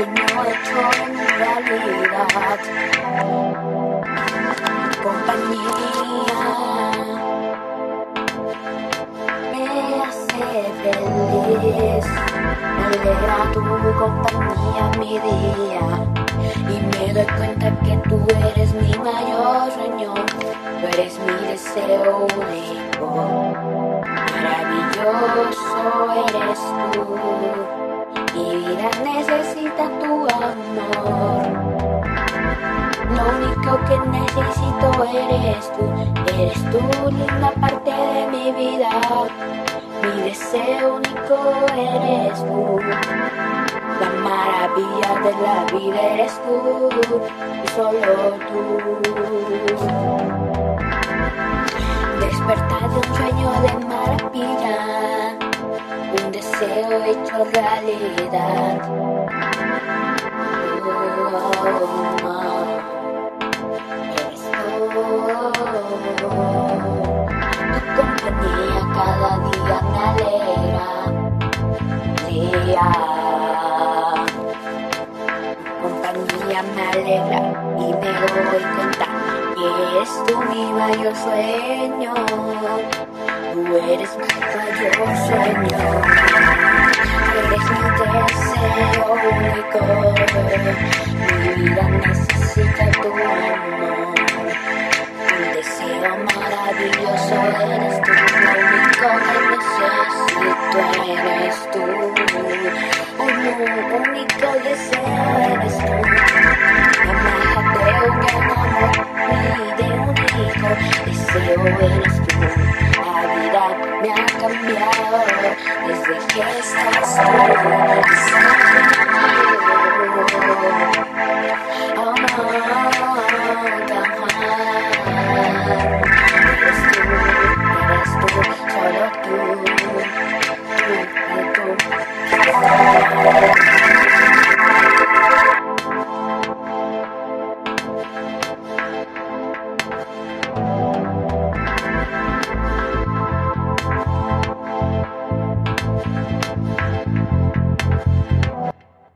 sueño hecho en realidad. Compañía me hace feliz, me alegra tu compañía mi día. Y me doy cuenta que tú eres mi mayor sueño, tú eres mi deseo único, maravilloso eres tú, necesita tu amor. Lo único que necesito eres tú, eres tú linda parte de mi vida. Mi deseo único eres tú. La maravilla de la vida eres tú, y solo tú. Deseo hecho realidad. Tu compañía cada día me alegra. Día. Tu compañía me alegra y me doy cuenta que eres tú mi mayor sueño. Mi vida necesita tu amor. Un deseo maravilloso eres tú, lo único que necesito eres tú. Un único deseo eres tú. Amada de un amor y de un hijo, deseo eres tú. La vida me ha cambiado desde que estás tú. now.